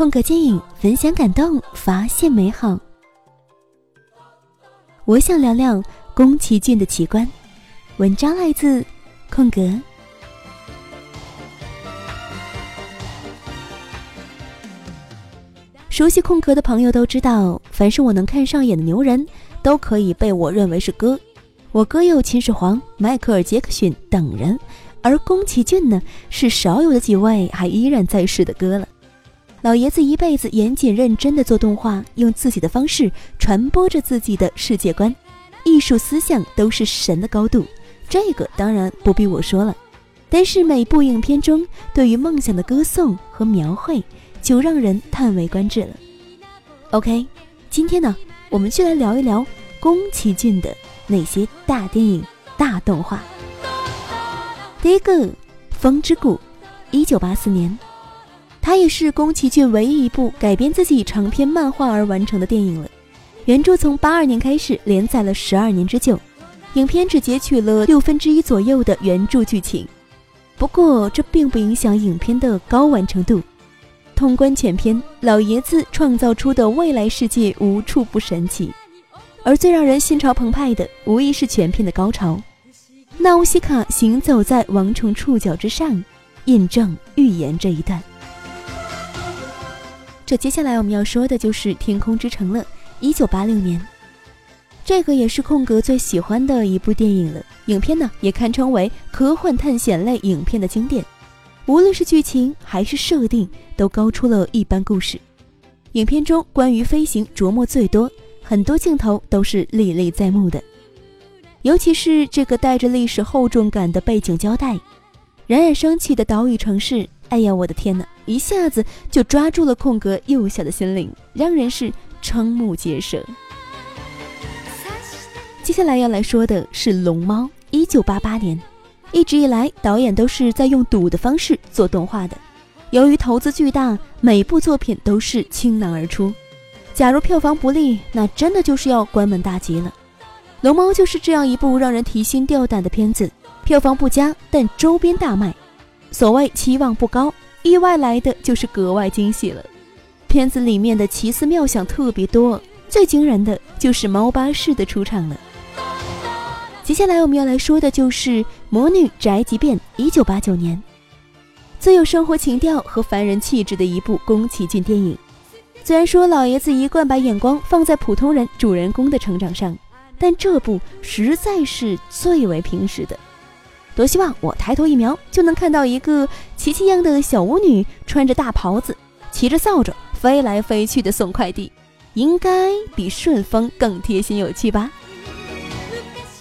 空格电影分享感动，发现美好。我想聊聊宫崎骏的奇观。文章来自空格。熟悉空格的朋友都知道，凡是我能看上眼的牛人，都可以被我认为是哥。我哥有秦始皇、迈克尔·杰克逊等人，而宫崎骏呢，是少有的几位还依然在世的哥了。老爷子一辈子严谨认真的做动画，用自己的方式传播着自己的世界观，艺术思想都是神的高度，这个当然不必我说了。但是每部影片中对于梦想的歌颂和描绘，就让人叹为观止了。OK，今天呢，我们就来聊一聊宫崎骏的那些大电影、大动画。第一个，《风之谷》，一九八四年。它也是宫崎骏唯一一部改编自己长篇漫画而完成的电影了。原著从八二年开始连载了十二年之久，影片只截取了六分之一左右的原著剧情。不过这并不影响影片的高完成度。通关全片，老爷子创造出的未来世界无处不神奇，而最让人心潮澎湃的，无疑是全片的高潮。纳乌西卡行走在王虫触角之上，印证预言这一段。这接下来我们要说的就是《天空之城》了。一九八六年，这个也是空格最喜欢的一部电影了。影片呢，也堪称为科幻探险类影片的经典，无论是剧情还是设定，都高出了一般故事。影片中关于飞行琢磨最多，很多镜头都是历历在目的，尤其是这个带着历史厚重感的背景交代，冉冉升起的岛屿城市。哎呀，我的天哪！一下子就抓住了空格幼小的心灵，让人是瞠目结舌。接下来要来说的是《龙猫》，一九八八年。一直以来，导演都是在用赌的方式做动画的。由于投资巨大，每部作品都是倾囊而出。假如票房不利，那真的就是要关门大吉了。《龙猫》就是这样一部让人提心吊胆的片子，票房不佳，但周边大卖。所谓期望不高，意外来的就是格外惊喜了。片子里面的奇思妙想特别多，最惊人的就是猫巴士的出场了。接下来我们要来说的就是《魔女宅急便》，一九八九年，最有生活情调和凡人气质的一部宫崎骏电影。虽然说老爷子一贯把眼光放在普通人主人公的成长上，但这部实在是最为平实的。多希望我抬头一瞄就能看到一个琪琪样的小巫女，穿着大袍子，骑着扫帚飞来飞去的送快递，应该比顺丰更贴心有趣吧。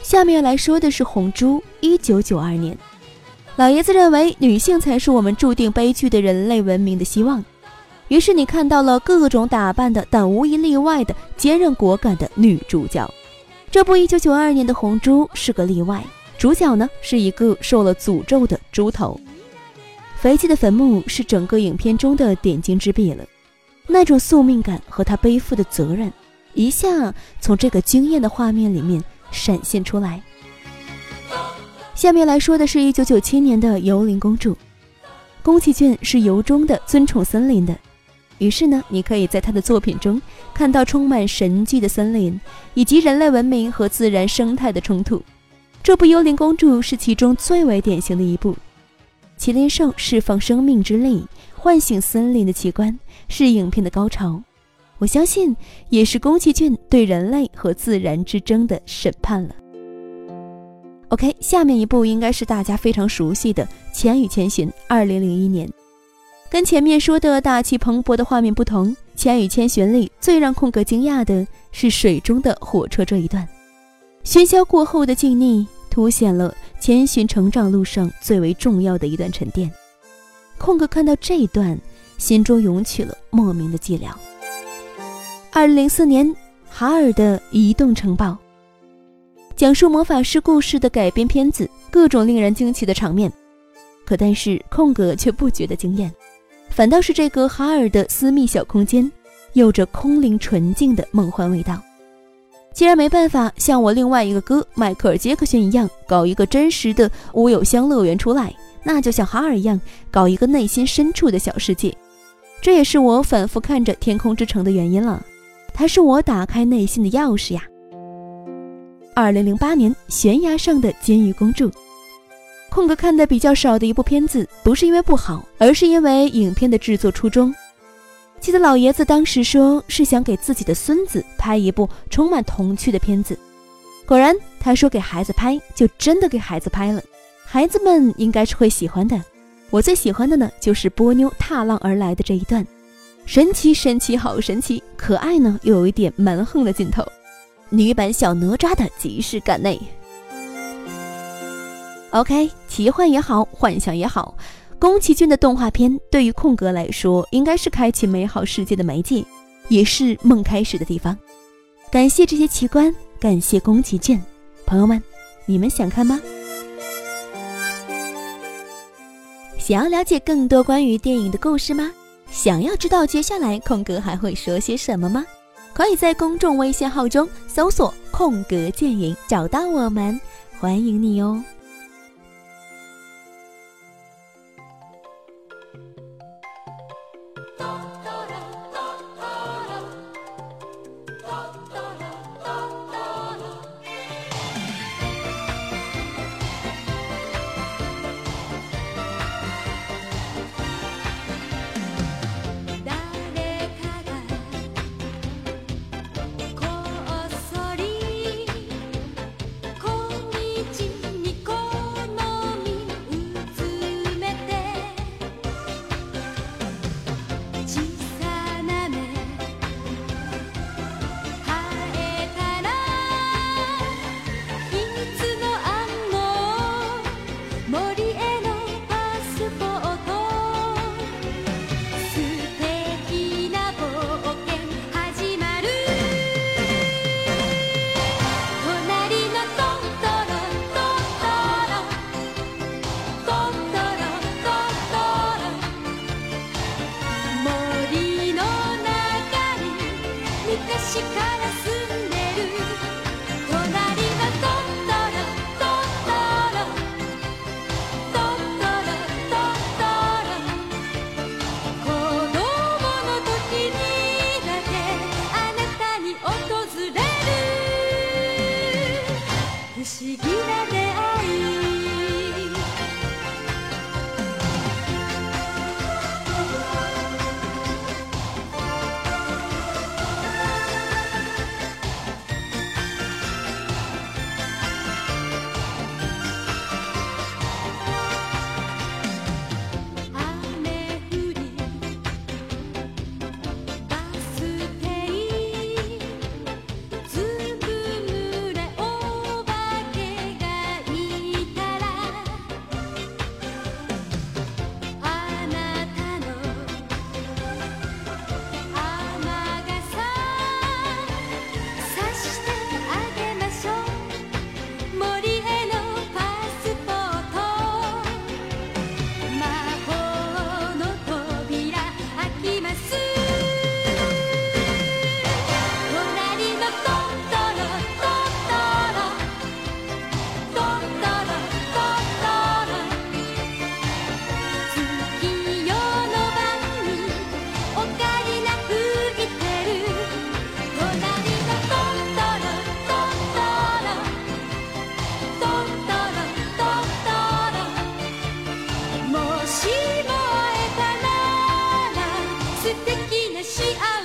下面来说的是《红猪》，一九九二年，老爷子认为女性才是我们注定悲剧的人类文明的希望，于是你看到了各种打扮的，但无一例外的坚韧果敢的女主角。这部一九九二年的《红猪》是个例外。主角呢是一个受了诅咒的猪头，肥气的坟墓是整个影片中的点睛之笔了。那种宿命感和他背负的责任，一下从这个惊艳的画面里面闪现出来。下面来说的是一九九七年的《幽灵公主》，宫崎骏是由衷的尊崇森林的，于是呢，你可以在他的作品中看到充满神迹的森林，以及人类文明和自然生态的冲突。这部《幽灵公主》是其中最为典型的一部。麒麟兽释放生命之力，唤醒森林的奇观，是影片的高潮。我相信，也是宫崎骏对人类和自然之争的审判了。OK，下面一部应该是大家非常熟悉的《千与千寻》。二零零一年，跟前面说的大气磅礴的画面不同，《千与千寻》里最让空格惊讶的是水中的火车这一段。喧嚣过后的静谧，凸显了千寻成长路上最为重要的一段沉淀。空格看到这一段，心中涌起了莫名的寂寥。二零零四年，哈尔的移动城堡，讲述魔法师故事的改编片子，各种令人惊奇的场面。可但是空格却不觉得惊艳，反倒是这个哈尔的私密小空间，有着空灵纯净的梦幻味道。既然没办法像我另外一个哥迈克尔·杰克逊一样搞一个真实的乌有乡乐园出来，那就像哈尔一样搞一个内心深处的小世界。这也是我反复看着《天空之城》的原因了。它是我打开内心的钥匙呀。二零零八年，《悬崖上的监狱公主》，空格看的比较少的一部片子，不是因为不好，而是因为影片的制作初衷。记得老爷子当时说是想给自己的孙子拍一部充满童趣的片子，果然他说给孩子拍，就真的给孩子拍了，孩子们应该是会喜欢的。我最喜欢的呢，就是波妞踏浪而来的这一段，神奇神奇好神奇，可爱呢又有一点蛮横的镜头，女版小哪吒的即视感内。OK，奇幻也好，幻想也好。宫崎骏的动画片对于空格来说，应该是开启美好世界的媒介，也是梦开始的地方。感谢这些奇观，感谢宫崎骏，朋友们，你们想看吗？想要了解更多关于电影的故事吗？想要知道接下来空格还会说些什么吗？可以在公众微信号中搜索“空格电影”找到我们，欢迎你哦。